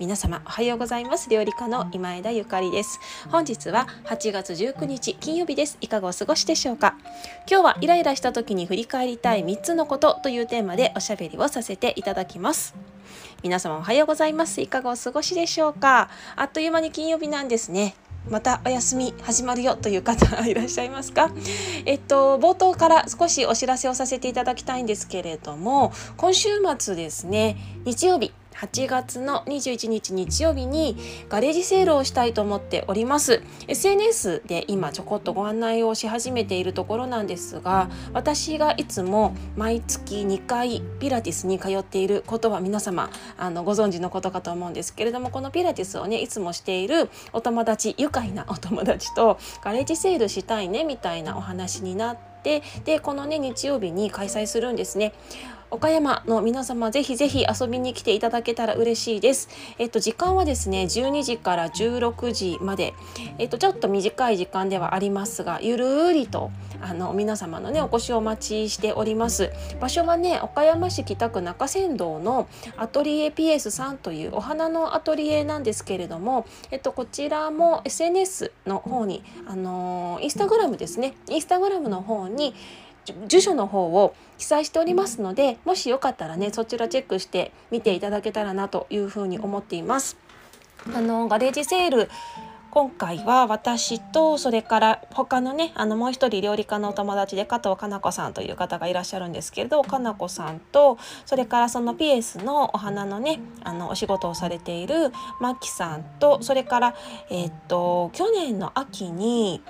皆様おはようございます。料理家の今枝ゆかりです。本日は8月19日金曜日です。いかがお過ごしでしょうか？今日はイライラした時に振り返りたい3つのことというテーマでおしゃべりをさせていただきます。皆様おはようございます。いかがお過ごしでしょうか？あっという間に金曜日なんですね。またお休み始まるよ。という方いらっしゃいますか？えっと冒頭から少しお知らせをさせていただきたいんですけれども今週末ですね日曜日8月の21日日曜日にガレージセールをしたいと思っております SNS で今ちょこっとご案内をし始めているところなんですが私がいつも毎月2回ピラティスに通っていることは皆様あのご存知のことかと思うんですけれどもこのピラティスをねいつもしているお友達愉快なお友達とガレージセールしたいねみたいなお話になってでこのね日曜日に開催するんですね。岡山の皆様ぜひぜひ遊びに来ていただけたら嬉しいです。えっと時間はですね12時から16時までえっとちょっと短い時間ではありますがゆるりとあの皆様のねお越しをお待ちしております。場所はね岡山市北区中山道のアトリエ PS3 というお花のアトリエなんですけれどもえっとこちらも SNS の方にあのインスタグラムですねインスタグラムの方に住所の方を記載しておりますのでもしよかったらねそちらチェックして見ていただけたらなというふうに思っています。あのガレージセール今回は私とそれから他のねあのもう一人料理家のお友達で加藤かな子さんという方がいらっしゃるんですけれどかな子さんとそれからそのピエスのお花のねあのお仕事をされているマキさんとそれからえ、っと去年の秋に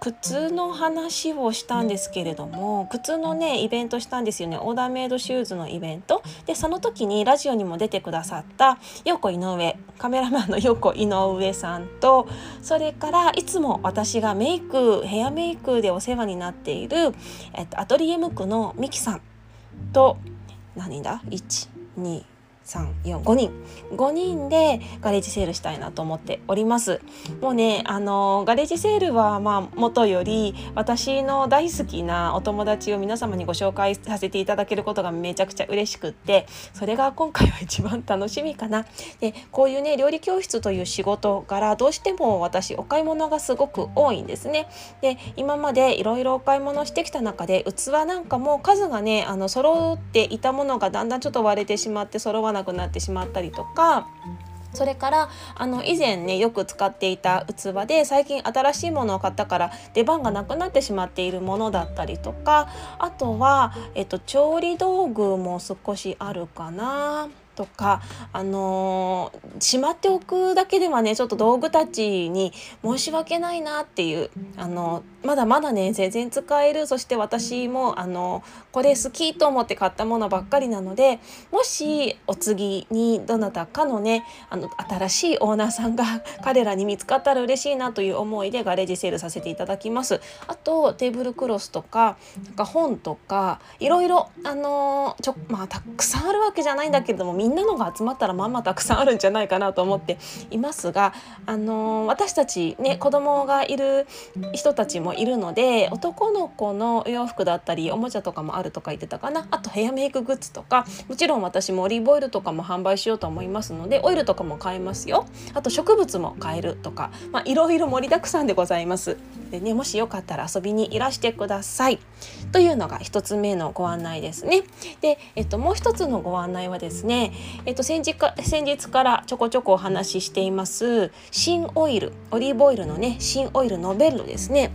靴の話をしたんですけれども靴のねイベントしたんですよね。オーダーメイドシューズのイベント。でその時にラジオにも出てくださった横井上カメラマンの横井上さんとそれからいつも私がメイクヘアメイクでお世話になっている、えっと、アトリエムクのミキさんと何だ？1 2 345人。5人でガレージセールしたいなと思っております。もうねあのガレージセールはまあ元より私の大好きなお友達を皆様にご紹介させていただけることがめちゃくちゃ嬉しくってそれが今回は一番楽しみかな。でこういうね料理教室という仕事柄どうしても私お買い物がすごく多いんですね。で今までいろいろお買い物してきた中で器なんかも数がねあの揃っていたものがだんだんちょっと割れてしまって揃わななくなってしまったりとかそれからあの以前ねよく使っていた器で最近新しいものを買ったから出番がなくなってしまっているものだったりとかあとは、えっと、調理道具も少しあるかな。とか、あのー、しまっておくだけではねちょっと道具たちに申し訳ないなっていう、あのまだまだね全然使えるそして私も、あのこれ好きと思って買ったものばっかりなのでもしお次にどなたかのねあの新しいオーナーさんが 彼らに見つかったら嬉しいなという思いでガレージセールさせていただきます。あとテーブルクロスとかなんか本とかいろいろあのちょまあたくさんあるわけじゃないんだけれどもみんなのが集まったらまあまあたくさんあるんじゃないかなと思っていますが、あのー、私たちね子供がいる人たちもいるので男の子のお洋服だったりおもちゃとかもあるとか言ってたかなあとヘアメイクグッズとかもちろん私もオリーブオイルとかも販売しようと思いますのでオイルとかも買えますよあと植物も買えるとか、まあ、いろいろ盛りだくさんでございます。でねもしよかったら遊びにいらしてくださいというのが1つ目のご案内ですね。で、えっと、もう一つのご案内はですねえっと、先日か先日からちょこちょこお話ししています新オイルオリーブオイルのね新オイルノベルですね。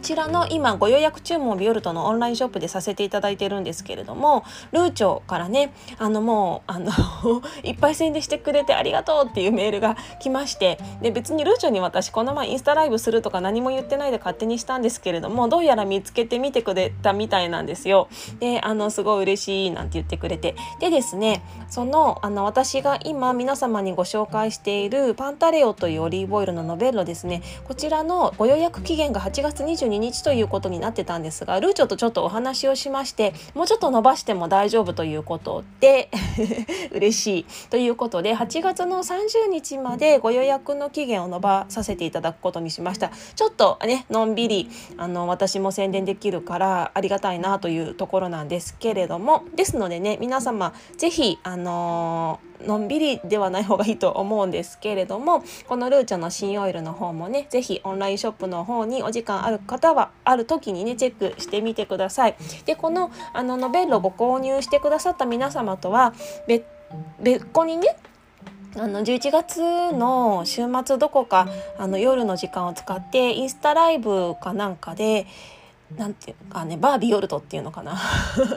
ちらの今ご予約注文をビオルトのオンラインショップでさせていただいてるんですけれどもルーチョからねあのもうあの いっぱい宣伝してくれてありがとうっていうメールが来ましてで別にルーチョに私この前インスタライブするとか何も言ってないで勝手にしたんですけれどもどうやら見つけてみてくれたみたいなんですよ。であのすごい嬉しいなんて言ってくれてでですねそのあの私が今皆様にご紹介しているパンタレオというオリーブオイルのノベッロですねこちらのご予約期限が8月22日ということになってたんですがルーチョとちょっとお話をしましてもうちょっと伸ばしても大丈夫ということで 嬉しいということで8月の30日までご予約の期限を延ばさせていただくことにしました。ちょっとねのんびりあの私も宣伝できるからありがたいなというところなんですけれどもですのでね皆様是非あのーのんびりではない方がいいと思うんですけれどもこのルーチョの新オイルの方もね是非オンラインショップの方にお時間ある方はある時にねチェックしてみてください。でこのあのノベッロご購入してくださった皆様とは別別個にねあの11月の週末どこかあの夜の時間を使ってインスタライブかなんかでなんていうかねバービオルトっていうのかな。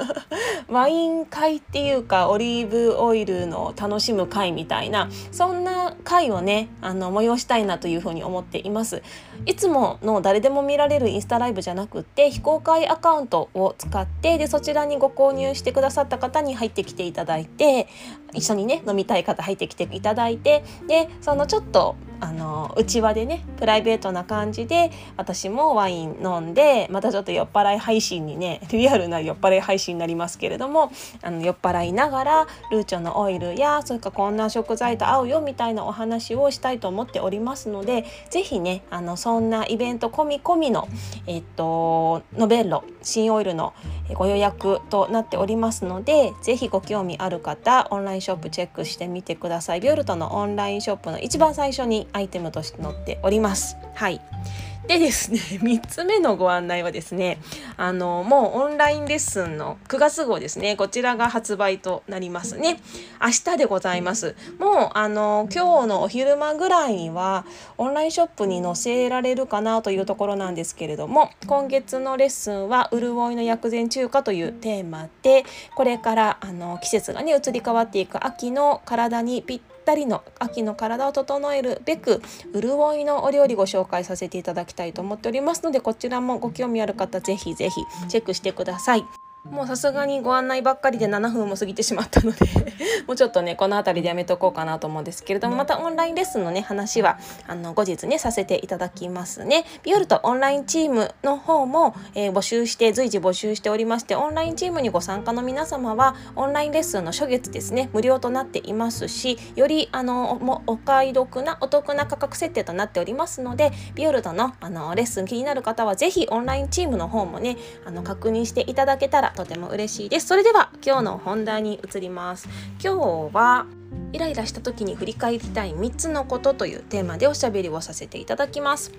ワイン会っていうかオリーブオイルの楽しむ会みたいなそんな会をねあの催したいなというふうに思っています。いつもの誰でも見られるインスタライブじゃなくって非公開アカウントを使ってでそちらにご購入してくださった方に入ってきていただいて一緒にね飲みたい方入ってきていただいてでそのちょっとあの内輪でねプライベートな感じで私もワイン飲んでまたちょっと酔っ払い配信にね リアルな酔っ払い配信になりますけれどもあの酔っ払いながらルーチョのオイルやそれからこんな食材と合うよみたいなお話をしたいと思っておりますので是非ねあのそんなイベント込み込みのえっとノベッロ新オイルのご予約となっておりますので是非ご興味ある方オンラインショップチェックしてみてください。ビオルトのオンラインショップの一番最初にアイテムとして載っております。はい。でですね 3つ目のご案内はですねあのもうオンラインレッスンの9月号ですね。こちらが発売となりますね。明日でございます。もうあの今日のお昼間ぐらいにはオンラインショップに載せられるかなというところなんですけれども今月のレッスンは潤いの薬膳中華というテーマでこれからあの季節がね移り変わっていく秋の体にぴったったりの秋の体を整えるべく潤いのお料理ご紹介させていただきたいと思っておりますのでこちらもご興味ある方ぜひぜひチェックしてください。もうさすがにご案内ばっかりで7分も過ぎてしまったので もうちょっとねこの辺りでやめとこうかなと思うんですけれどもまたオンラインレッスンのね話はあの後日ねさせていただきますね。ビオルトオンラインチームの方も、えー、募集して随時募集しておりましてオンラインチームにご参加の皆様はオンラインレッスンの初月ですね無料となっていますしよりあのもお買い得なお得な価格設定となっておりますのでビオルトのあのレッスン気になる方は是非オンラインチームの方もねあの確認していただけたらとても嬉しいです。それでは今日の本題に移ります。今日はイライラした時に振り返りたい3つのことというテーマでおしゃべりをさせていただきます。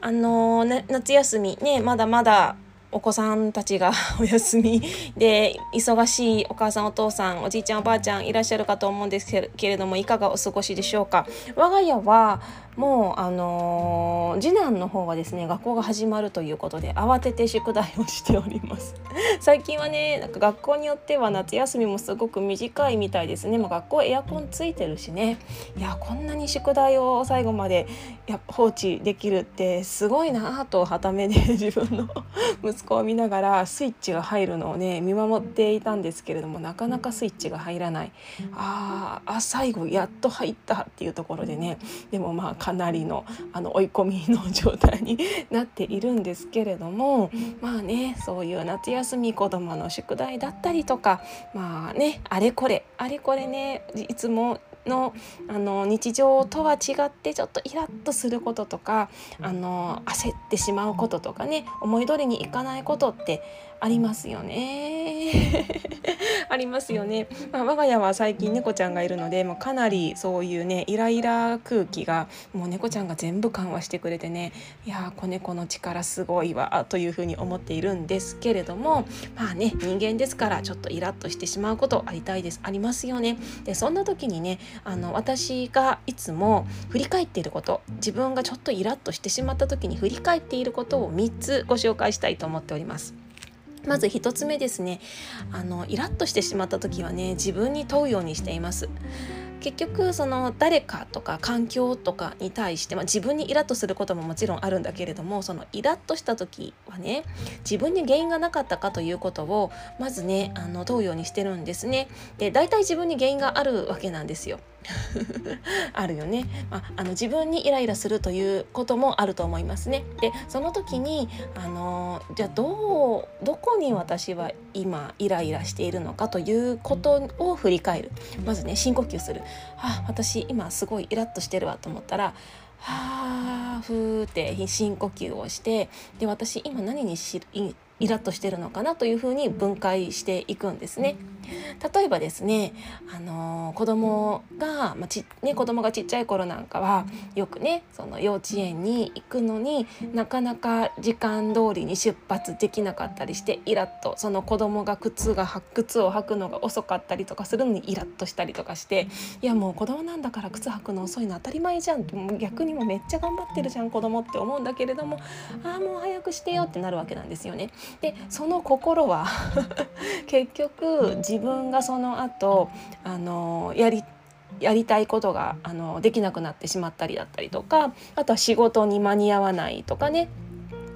あのー、ね、夏休みねまだまだお子さんたちがお休みで忙しいお母さんお父さんおじいちゃんおばあちゃんいらっしゃるかと思うんですけれどもいかがお過ごしでしょうか。我が家はもうあの、次男の方はですね学校が始まるということで慌てて宿題をしております。最近はねなんか学校によっては夏休みもすごく短いみたいですね。もう学校エアコンついてるしね。いやこんなに宿題を最後までや放置できるってすごいなとはためで 自分の 息子を見ながらスイッチが入るのをね見守っていたんですけれどもなかなかスイッチが入らない。ああ最後やっと入ったっていうところでね。でもまあかなりのあの追い込みの状態になっているんですけれどもまあねそういう夏休み子どもの宿題だったりとかまあねあれこれあれこれねいつものあの日常とは違ってちょっとイラッとすることとかあの焦ってしまうこととかね思い通りにいかないことってありますよね。ありますよね、まあ、我が家は最近猫ちゃんがいるのでもうかなりそういうねイライラ空気がもう猫ちゃんが全部緩和してくれてねいや子猫の力すごいわというふうに思っているんですけれどもまあね人間ですからちょっとイラッとしてしまうことありたいです。ありますよね。でそんな時にねあの私がいつも振り返っていること自分がちょっとイラッとしてしまった時に振り返っていることを3つご紹介したいと思っております。まず1つ目ですね。あのイラッとしてしまった時はね自分に問うようにしています。結局その誰かとか環境とかに対して、まあ、自分にイラッとすることももちろんあるんだけれどもそのイラッとした時はね自分に原因がなかったかということをまずねあの問うようにしてるんですね。で大体自分に原因があるわけなんですよ。あるよね、まあ、あの自分にイライラするということもあると思いますね。でその時にあのじゃあどうどこに私は今イライラしているのかということを振り返る。まずね深呼吸する「あ私今すごいイラッとしてるわ」と思ったら「はあふーって深呼吸をしてで私今何にしイラッとしてるのかなというふうに分解していくんですね。例えばですね、あの子供が、まあ、ちね、子供がちっちゃい頃なんかはよくねその幼稚園に行くのになかなか時間通りに出発できなかったりしてイラッとその子供が靴が靴を履くのが遅かったりとかするのにイラッとしたりとかしていやもう子供なんだから靴履くの遅いの当たり前じゃん逆にもめっちゃ頑張ってるじゃん子供って思うんだけれどもああもう早くしてよってなるわけなんですよね。でその心は 結局自分がその後あのやりやりたいことがあのできなくなってしまったりだったりとかあとは仕事に間に合わないとかね。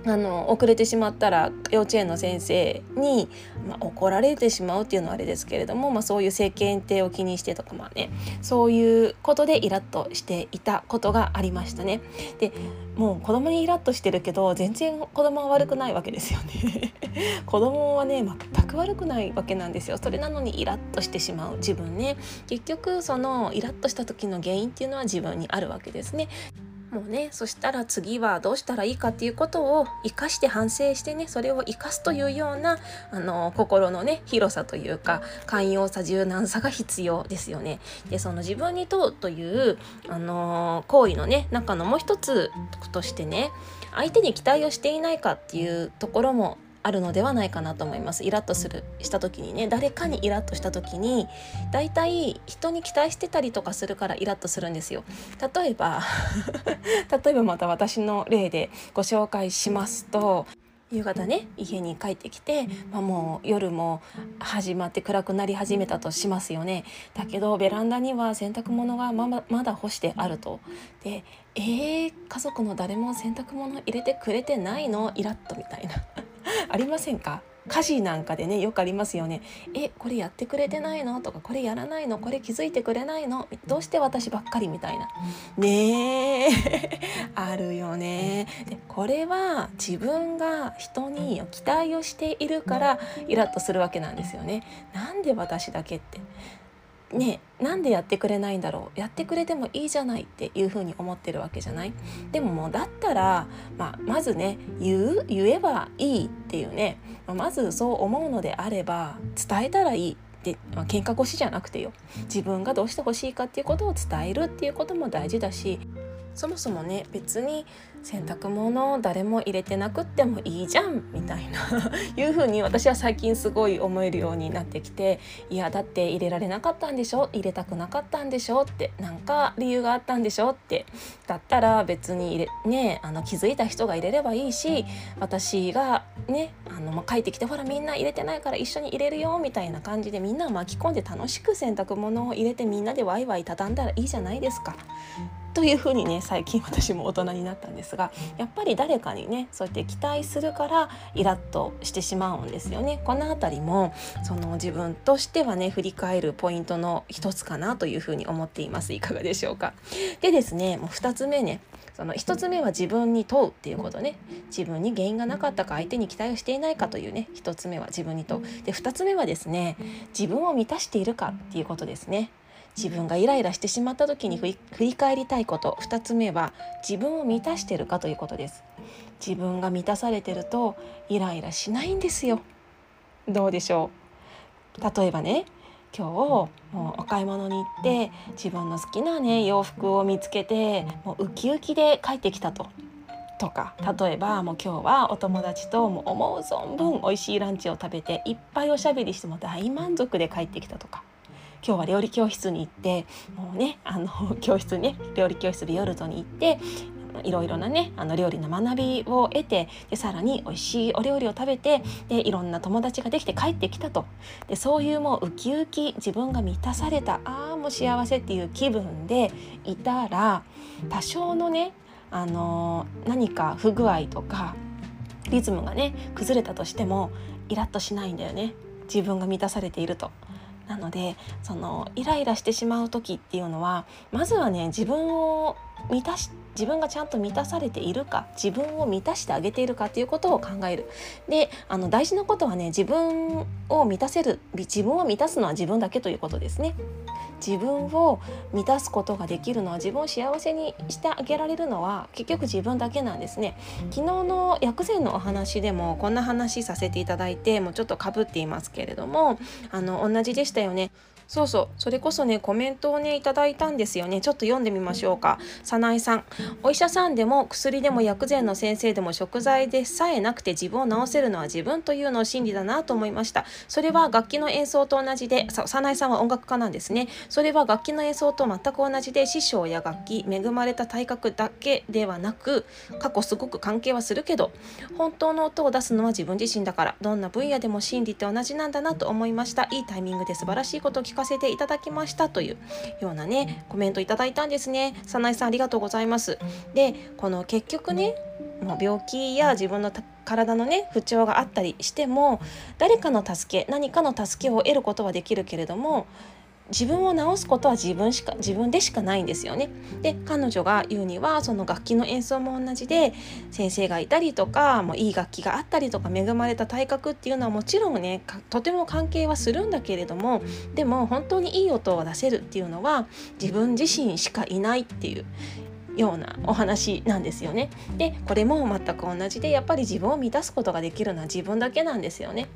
あの遅れてしまったら幼稚園の先生に、まあ、怒られてしまうっていうのはあれですけれども、まあ、そういう世間体を気にしてとかまあねそういうことでイラッとしていたことがありましたね。でもう子供にイラッとしてるけど全然子供は悪くないわけですよね。子供はね全く悪くないわけなんですよ。それなのにイラッとしてしまう自分ね結局そのイラッとした時の原因っていうのは自分にあるわけですね。もうねそしたら次はどうしたらいいかっていうことを生かして反省してねそれを生かすというようなあの心のね広さというか寛容さ柔軟さが必要ですよね。でその自分に問うというあの行為のね中のもう一つとしてね相手に期待をしていないかっていうところもあるのではないかなと思います。イラッとするした時にね。誰かにイラッとした時にだいたい人に期待してたりとかするからイラッとするんですよ。例えば 例えばまた私の例でご紹介しますと夕方ね家に帰ってきて、まあ、もう夜も始まって暗くなり始めたとしますよね。だけどベランダには洗濯物がままだ干してあると。でえー、家族の誰も洗濯物入れてくれてないの？イラッとみたいな。ありませんか？家事なんかでねよくありますよね。えこれやってくれてないの？とかこれやらないの？これ気づいてくれないの？どうして私ばっかりみたいな。ねえ あるよね。でこれは自分が人に期待をしているからイラッとするわけなんですよね。なんで私だけってねなんでやってくれないんだろう？やってくれてもいいじゃないっていうふうに思ってるわけじゃない？でももうだったら、まあ、まずね言う？言えばいいっていうね、まあ、まずそう思うのであれば伝えたらいいで、まあ、喧嘩腰じゃなくてよ。自分がどうしてほしいかっていうことを伝えるっていうことも大事だしそもそもね別に洗濯物誰も入れてなくってもいいじゃんみたいな いう風に私は最近すごい思えるようになってきていやだって入れられなかったんでしょ？入れたくなかったんでしょ？ってなんか理由があったんでしょ？ってだったら別に入れねあの気づいた人が入れればいいし私がねあの、ま帰ってきてほらみんな入れてないから一緒に入れるよみたいな感じでみんなを巻き込んで楽しく洗濯物を入れてみんなでワイワイ畳んだらいいじゃないですか。というふうにね最近私も大人になったんです。がやっぱり誰かにねそうやって期待するからイラッとしてしまうんですよね。この辺りもその自分としてはね振り返るポイントの一つかなというふうに思っていますいかがでしょうか。でですねもう2つ目ねその1つ目は自分に問うっていうことね自分に原因がなかったか相手に期待をしていないかというね1つ目は自分に問うで2つ目はですね自分を満たしているかっていうことですね。自分がイライラしてしまった時に振り返りたいこと。2つ目は自分を満たしてるかということです。自分が満たされてるとイライラしないんですよ。どうでしょう？例えばね今日もうお買い物に行って自分の好きなね洋服を見つけてもうウキウキで帰ってきたと。とか例えばもう今日はお友達ともう思う存分美味しいランチを食べていっぱいおしゃべりしても大満足で帰ってきたとか今日は料理教室に行ってもうねあの 教室ね料理教室でヨルトに行っていろいろなねあの料理の学びを得てでさらに美味しいお料理を食べてでいろんな友達ができて帰ってきたとでそういうもうウキウキ自分が満たされたああもう幸せっていう気分でいたら多少のねあの何か不具合とかリズムがね崩れたとしてもイラッとしないんだよね自分が満たされていると。なのでそのイライラしてしまう時っていうのはまずはね自分を満たし自分がちゃんと満たされているか自分を満たしてあげているかっていうことを考える。であの大事なことはね自分を満たせる自分を満たすのは自分だけということですね。自分を満たすことができるのは自分を幸せにしてあげられるのは結局自分だけなんですね。昨日の薬膳のお話でもこんな話させていただいてもうちょっとかぶっていますけれどもあの同じでしたよね。そうそう。それこそねコメントをねいただいたんですよね。ちょっと読んでみましょうか。早苗さん。お医者さんでも薬でも薬膳の先生でも食材でさえなくて自分を治せるのは自分というのを真理だなと思いました。それは楽器の演奏と同じで早苗さんは音楽家なんですね。それは楽器の演奏と全く同じで師匠や楽器恵まれた体格だけではなく過去すごく関係はするけど本当の音を出すのは自分自身だからどんな分野でも真理って同じなんだなと思いました。いいタイミングで素晴らしいことを聞かかせていただきましたというようなねコメントいただいたんですね。早苗さんありがとうございます。でこの結局ねもう病気や自分の体のね不調があったりしても誰かの助け何かの助けを得ることはできるけれども自分を治すことは自分しか自分でしかないんですよね。で彼女が言うにはその楽器の演奏も同じで先生がいたりとかもういい楽器があったりとか恵まれた体格っていうのはもちろんねとても関係はするんだけれどもでも本当にいい音を出せるっていうのは自分自身しかいないっていうようなお話なんですよね。でこれも全く同じでやっぱり自分を満たすことができるのは自分だけなんですよね。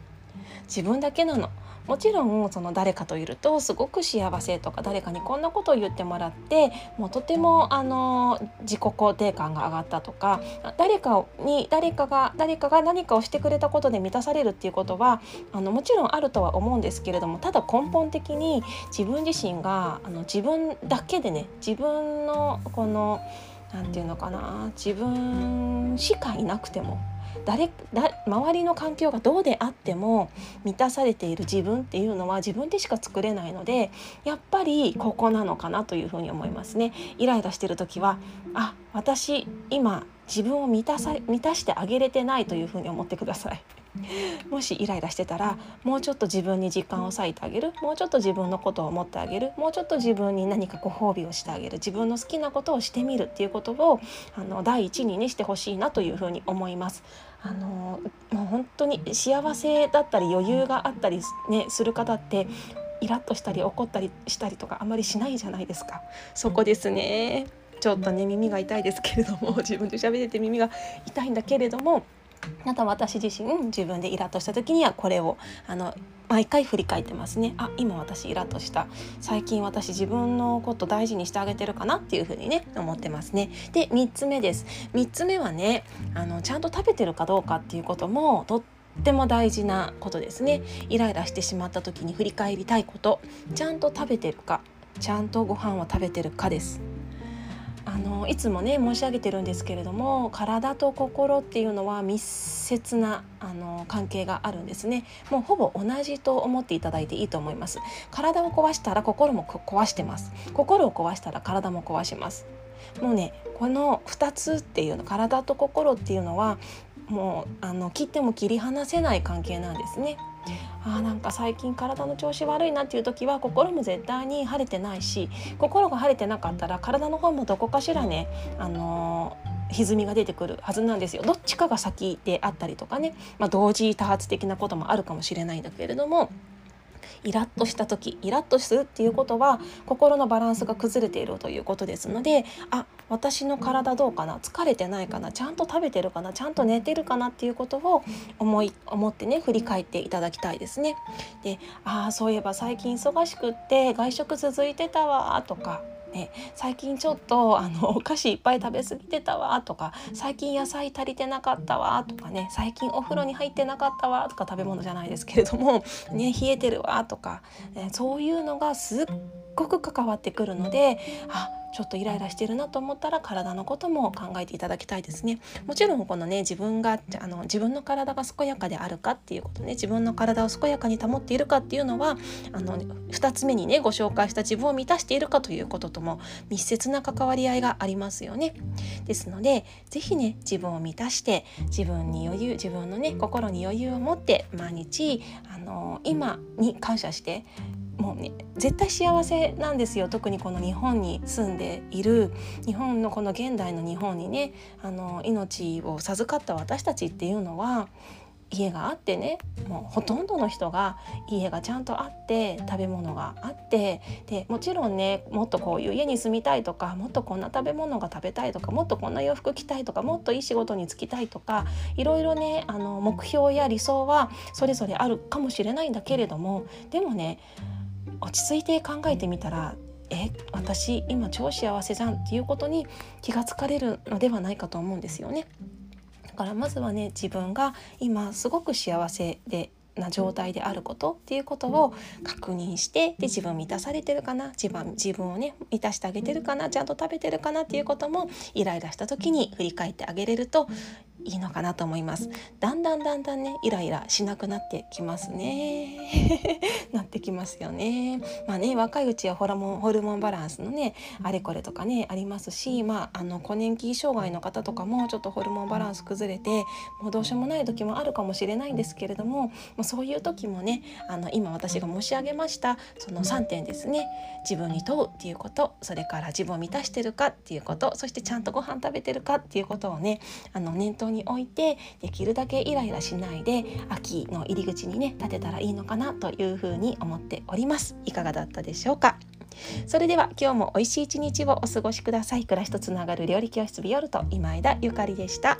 自分だけなの。もちろんその誰かといるとすごく幸せとか誰かにこんなことを言ってもらってもうとてもあの自己肯定感が上がったとか誰かに誰かが誰かが何かをしてくれたことで満たされるっていうことはあのもちろんあるとは思うんですけれどもただ根本的に自分自身があの自分だけでね自分のこの何て言うのかな自分しかいなくても誰だ周りの環境がどうであっても満たされている自分っていうのは自分でしか作れないのでやっぱりここなのかなというふうに思いますね。イライラしてる時はあ私今自分を満たさ満たしてあげれてないというふうに思ってください。もしイライラしてたらもうちょっと自分に時間を割いてあげるもうちょっと自分のことを思ってあげるもうちょっと自分に何かご褒美をしてあげる自分の好きなことをしてみるっていうことをあの第一にねしてほしいなというふうに思います。あのもう本当に幸せだったり余裕があったり、ね、する方ってイラッとしたり怒ったりしたりとかあまりしないじゃないですか。そこですねちょっとね耳が痛いですけれども自分で喋ってて耳が痛いんだけれどもまた私自身自分でイラッとした時にはこれをあの毎回振り返ってますね。あ今私イラッとした。最近私自分のこと大事にしてあげてるかなっていうふうにね思ってますね。で3つ目です。3つ目はねあのちゃんと食べてるかどうかっていうこともとっても大事なことですね。イライラしてしまった時に振り返りたいこと。ちゃんと食べてるかちゃんとご飯を食べてるかです。あのいつもね申し上げてるんですけれども体と心っていうのは密接なあの関係があるんですね。もうほぼ同じと思っていただいていいと思います。体を壊したら心も壊してます。心を壊したら体も壊します。もうねこの2つっていうの体と心っていうのはもうあの切っても切り離せない関係なんですね。あなんか最近体の調子悪いなっていう時は心も絶対に晴れてないし心が晴れてなかったら体の方もどこかしらね、あのー、歪みが出てくるはずなんですよどっちかが先であったりとかね、まあ、同時多発的なこともあるかもしれないんだけれども。イラッとした時イラッとするっていうことは心のバランスが崩れているということですのであ私の体どうかな疲れてないかなちゃんと食べてるかなちゃんと寝てるかなっていうことを思い思ってね振り返っていただきたいですね。でああそういえば最近忙しくって外食続いてたわとかね、最近ちょっとあのお菓子いっぱい食べ過ぎてたわとか最近野菜足りてなかったわとかね最近お風呂に入ってなかったわとか食べ物じゃないですけれども、ね、冷えてるわとか、ね、そういうのがすっごく関わってくるのであちょっとイライラしてるなと思ったら体のことも考えていただきたいですね。もちろんこのね自分があの自分の体が健やかであるかっていうことね自分の体を健やかに保っているかっていうのはあの2つ目にねご紹介した自分を満たしているかということとも密接な関わり合いがありますよね。ですので是非ね自分を満たして自分に余裕自分のね心に余裕を持って毎日あの今に感謝してもの、ね、絶対幸せなんですよ。特にこの日本に住んでいる日本のこの現代の日本にねあの命を授かった私たちっていうのは家があってねもうほとんどの人が家がちゃんとあって食べ物があってでもちろんねもっとこういう家に住みたいとかもっとこんな食べ物が食べたいとかもっとこんな洋服着たいとかもっといい仕事に就きたいとかいろいろねあの目標や理想はそれぞれあるかもしれないんだけれどもでもね落ち着いて考えてみたらえ私今超幸せじゃんっていうことに気がつかれるのではないかと思うんですよね。だからまずはね自分が今すごく幸せでな状態であることっていうことを確認してで自分満たされてるかな？自分自分をね満たしてあげてるかな？ちゃんと食べてるかな？っていうこともイライラした時に振り返ってあげれるといいのかなと思います。だんだんだんだんねイライラしなくなってきますね。なってきますよね。まあね若いうちはホルモンホルモンバランスのねあれこれとかねありますしまああの更年期障害の方とかもちょっとホルモンバランス崩れてもうどうしようもない時もあるかもしれないんですけれども、まあ、そういう時もねあの今私が申し上げましたその3点ですね。自分に問うっていうことそれから自分を満たしてるかっていうことそしてちゃんとご飯食べてるかっていうことをねあの念頭に置いてできるだけイライラしないで秋の入り口にね立てたらいいのかなというふうに思っております。いかがだったでしょうか？それでは今日も美味しい一日をお過ごしください。暮らしとつながる料理教室ビオルト今枝ゆかりでした。